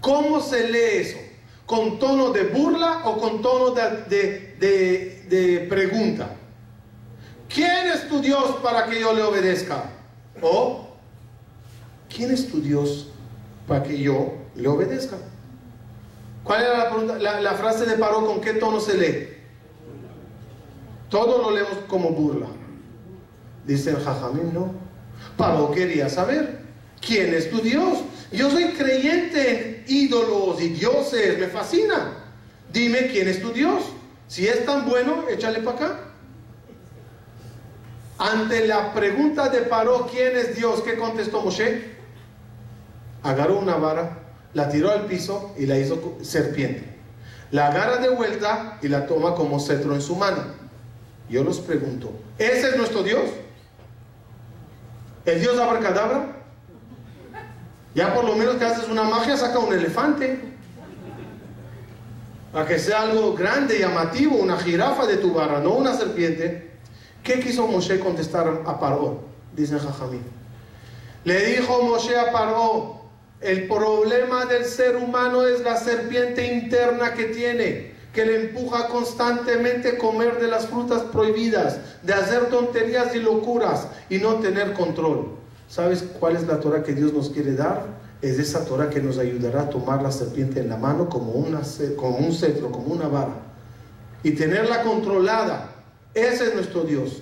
¿Cómo se lee eso? ¿Con tono de burla o con tono de, de, pregunta? ¿Quién es tu Dios para que yo le obedezca? O ¿quién es tu Dios para que yo le obedezca? ¿Cuál era la, pregunta? la, frase de Paró? ¿Con qué tono se lee? Todo lo leemos como burla. Dice el Jajamín, no. Paró quería saber, ¿quién es tu Dios? Yo soy creyente en ídolos y dioses, me fascina. Dime quién es tu Dios. Si es tan bueno, échale para acá. Ante la pregunta de Paró, ¿quién es Dios? ¿Qué contestó Moshe? Agarró una vara, la tiró al piso y la hizo serpiente. La agarra de vuelta y la toma como cetro en su mano. Yo los pregunto, ¿ese es nuestro Dios? ¿El Dios abracadabra? Ya por lo menos que haces una magia, saca un elefante. Para que sea algo grande, llamativo, una jirafa de tu barra, no una serpiente. ¿Qué quiso Moshe contestar a Paró? Dice Jajamí. Le dijo Moshe a Paró, el problema del ser humano es la serpiente interna que tiene, que le empuja constantemente a comer de las frutas prohibidas, de hacer tonterías y locuras y no tener control. ¿Sabes cuál es la Torah que Dios nos quiere dar? Es esa Torah que nos ayudará a tomar la serpiente en la mano como, una, como un cetro, como una vara. Y tenerla controlada. Ese es nuestro Dios.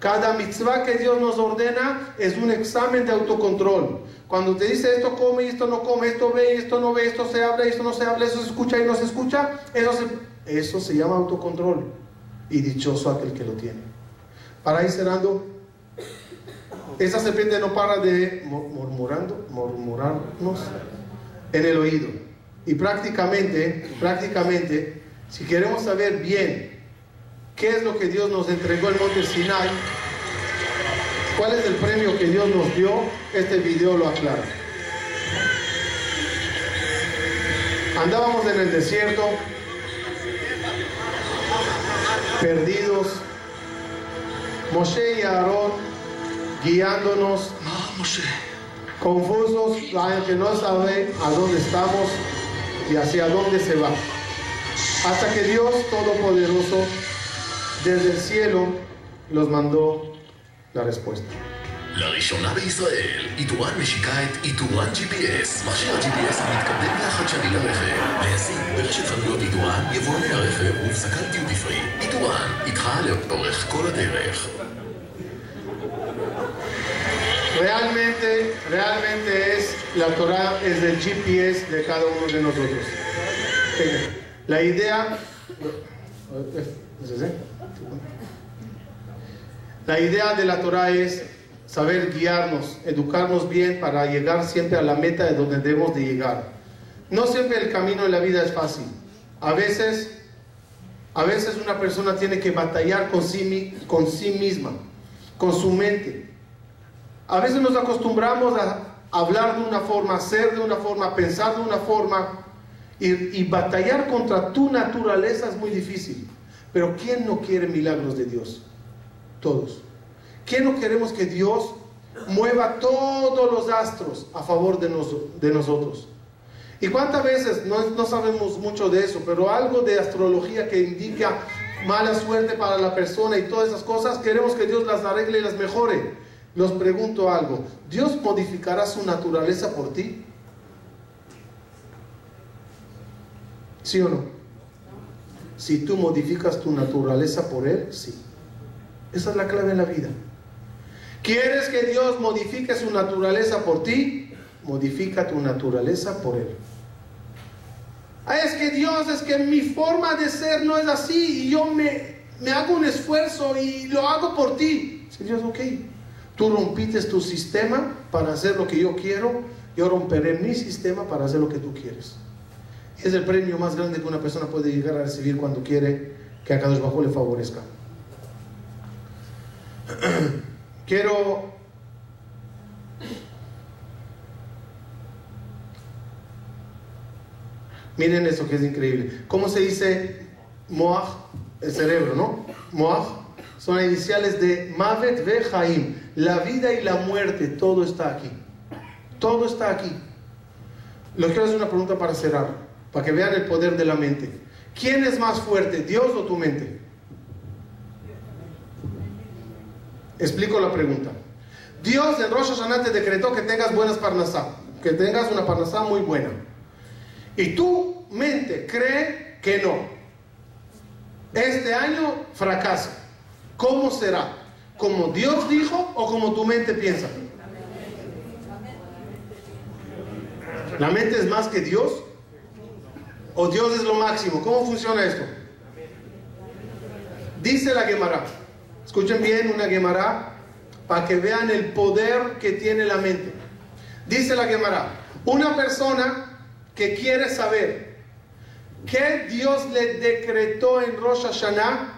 Cada mitzvah que Dios nos ordena es un examen de autocontrol. Cuando te dice esto come esto no come, esto ve esto no ve, esto se habla esto no se habla, eso se escucha y no se escucha, eso se, eso se llama autocontrol. Y dichoso aquel que lo tiene. Para ir cerrando, esa serpiente no para de murmurando, murmurarnos en el oído. Y prácticamente, prácticamente, si queremos saber bien qué es lo que Dios nos entregó en Monte Sinai, cuál es el premio que Dios nos dio, este video lo aclara. Andábamos en el desierto, perdidos, Moshe y Aarón guiándonos, confusos, que no sabe a dónde estamos y hacia dónde se va. Hasta que Dios Todopoderoso desde el cielo los mandó la respuesta. לראשונה בישראל, איתורן משיקה את איתורן GPS, מכשיר ה-GPS המתקדם והחדשני לרכב. להשיג ברשת חנויות איתורן, יבואני הרכב ובפסקת דיוטי פרי. איתורן, איתך לאורך כל הדרך. Realmente, realmente es, la Torah es el GPS de cada uno de nosotros. La idea, la idea de la Torah es saber guiarnos, educarnos bien para llegar siempre a la meta de donde debemos de llegar. No siempre el camino en la vida es fácil. A veces, a veces una persona tiene que batallar con sí, con sí misma, con su mente a veces nos acostumbramos a hablar de una forma, ser de una forma, pensar de una forma y, batallar contra tu naturaleza es muy difícil. Pero ¿quién no quiere milagros de Dios? Todos. ¿Quién no queremos que Dios mueva todos los astros a favor de, de nosotros? ¿Y cuántas veces, no, no, sabemos mucho de eso, pero algo de astrología que indica mala suerte para la persona y todas esas cosas, queremos que Dios las arregle y las mejore? Los pregunto algo, ¿Dios modificará su naturaleza por ti? ¿Sí o no? Si tú modificas tu naturaleza por Él, sí. Esa es la clave en la vida. ¿Quieres que Dios modifique su naturaleza por ti? Modifica tu naturaleza por Él. es que Dios, es que mi forma de ser no es así y yo me, me hago un esfuerzo y lo hago por ti. Si Dios, ok, Tú rompites tu sistema para hacer lo que yo quiero, yo romperé mi sistema para hacer lo que tú quieres. Es el premio más grande que una persona puede llegar a recibir cuando quiere que a Kadosh Bajo le favorezca. Quiero Miren eso que es increíble. ¿Cómo se dice Moach? El cerebro, ¿no? Moach son iniciales de Mavet ve la vida y la muerte, todo está aquí. Todo está aquí. Les quiero hacer una pregunta para cerrar, para que vean el poder de la mente. ¿Quién es más fuerte, Dios o tu mente? Explico la pregunta. Dios en Rosh Hashanah te decretó que tengas buenas parnasá, que tengas una parnasá muy buena. Y tu mente cree que no. Este año fracasa. ¿Cómo será? como Dios dijo o como tu mente piensa? ¿La mente es más que Dios? ¿O Dios es lo máximo? ¿Cómo funciona esto? Dice la Gemara. Escuchen bien una Gemara para que vean el poder que tiene la mente. Dice la Gemara, una persona que quiere saber qué Dios le decretó en Rosh Hashanah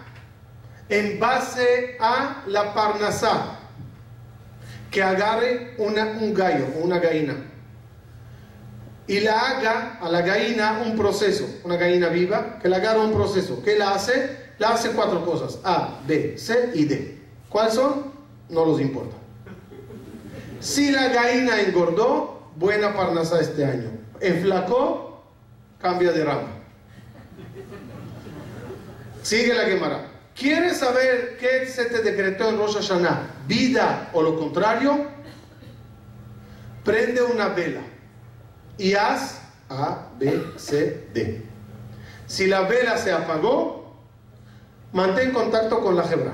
en base a la parnasá, que agarre un gallo o una gallina y la haga a la gallina un proceso, una gallina viva, que la agarre un proceso. ¿Qué la hace? La hace cuatro cosas, A, B, C y D. ¿Cuáles son? No los importa. Si la gallina engordó, buena parnasá este año. Enflacó, cambia de rama. Sigue la quemará. ¿Quieres saber qué se te decretó en Rosh Hashanah? ¿Vida o lo contrario? Prende una vela y haz A, B, C, D. Si la vela se apagó, mantén contacto con la hebra.